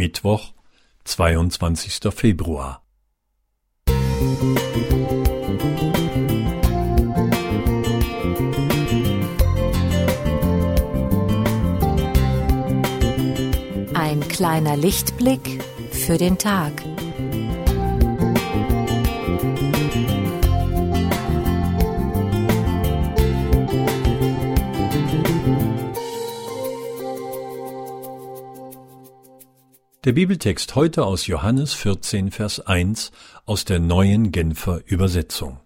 Mittwoch, 22. Februar. Ein kleiner Lichtblick für den Tag. Der Bibeltext heute aus Johannes 14, Vers 1 aus der neuen Genfer Übersetzung.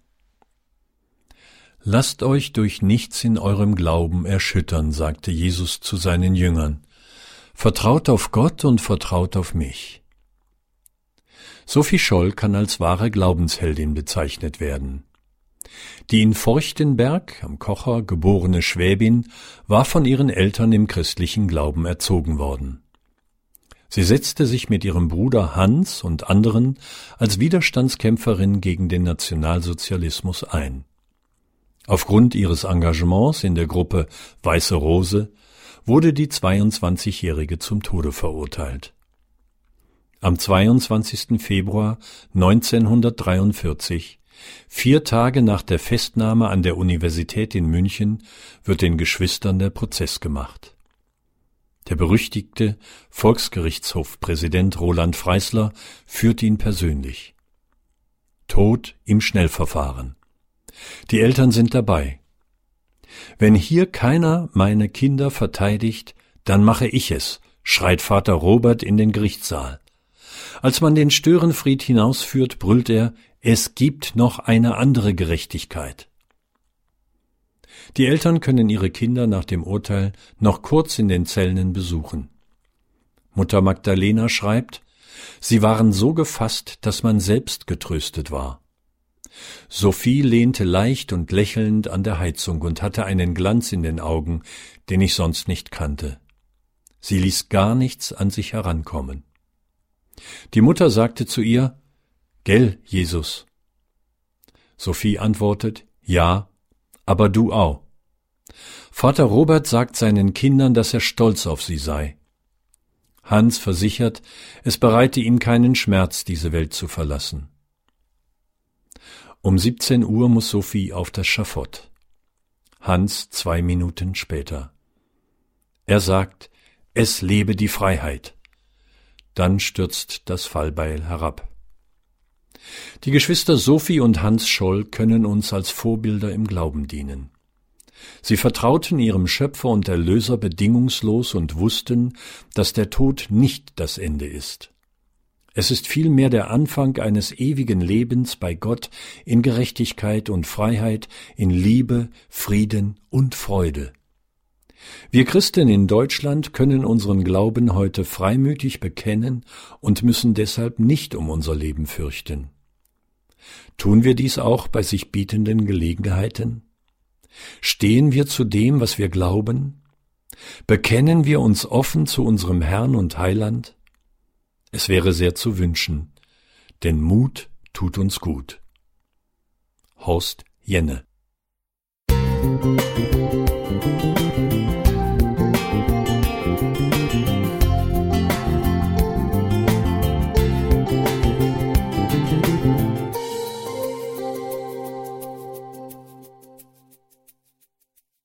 Lasst euch durch nichts in eurem Glauben erschüttern, sagte Jesus zu seinen Jüngern. Vertraut auf Gott und vertraut auf mich. Sophie Scholl kann als wahre Glaubensheldin bezeichnet werden. Die in Forchtenberg am Kocher geborene Schwäbin war von ihren Eltern im christlichen Glauben erzogen worden. Sie setzte sich mit ihrem Bruder Hans und anderen als Widerstandskämpferin gegen den Nationalsozialismus ein. Aufgrund ihres Engagements in der Gruppe Weiße Rose wurde die 22-Jährige zum Tode verurteilt. Am 22. Februar 1943, vier Tage nach der Festnahme an der Universität in München, wird den Geschwistern der Prozess gemacht. Der berüchtigte Volksgerichtshofpräsident Roland Freisler führt ihn persönlich. Tod im Schnellverfahren. Die Eltern sind dabei. Wenn hier keiner meine Kinder verteidigt, dann mache ich es, schreit Vater Robert in den Gerichtssaal. Als man den Störenfried hinausführt, brüllt er, es gibt noch eine andere Gerechtigkeit. Die Eltern können ihre Kinder nach dem Urteil noch kurz in den Zellen besuchen. Mutter Magdalena schreibt, sie waren so gefasst, dass man selbst getröstet war. Sophie lehnte leicht und lächelnd an der Heizung und hatte einen Glanz in den Augen, den ich sonst nicht kannte. Sie ließ gar nichts an sich herankommen. Die Mutter sagte zu ihr, Gell, Jesus. Sophie antwortet, Ja, aber du auch. Vater Robert sagt seinen Kindern, dass er stolz auf sie sei. Hans versichert, es bereite ihm keinen Schmerz, diese Welt zu verlassen. Um 17 Uhr muss Sophie auf das Schafott. Hans zwei Minuten später. Er sagt, es lebe die Freiheit. Dann stürzt das Fallbeil herab. Die Geschwister Sophie und Hans Scholl können uns als Vorbilder im Glauben dienen. Sie vertrauten ihrem Schöpfer und Erlöser bedingungslos und wussten, dass der Tod nicht das Ende ist. Es ist vielmehr der Anfang eines ewigen Lebens bei Gott in Gerechtigkeit und Freiheit, in Liebe, Frieden und Freude. Wir Christen in Deutschland können unseren Glauben heute freimütig bekennen und müssen deshalb nicht um unser Leben fürchten. Tun wir dies auch bei sich bietenden Gelegenheiten? Stehen wir zu dem, was wir glauben? Bekennen wir uns offen zu unserem Herrn und Heiland? Es wäre sehr zu wünschen, denn Mut tut uns gut. Horst Jenne Musik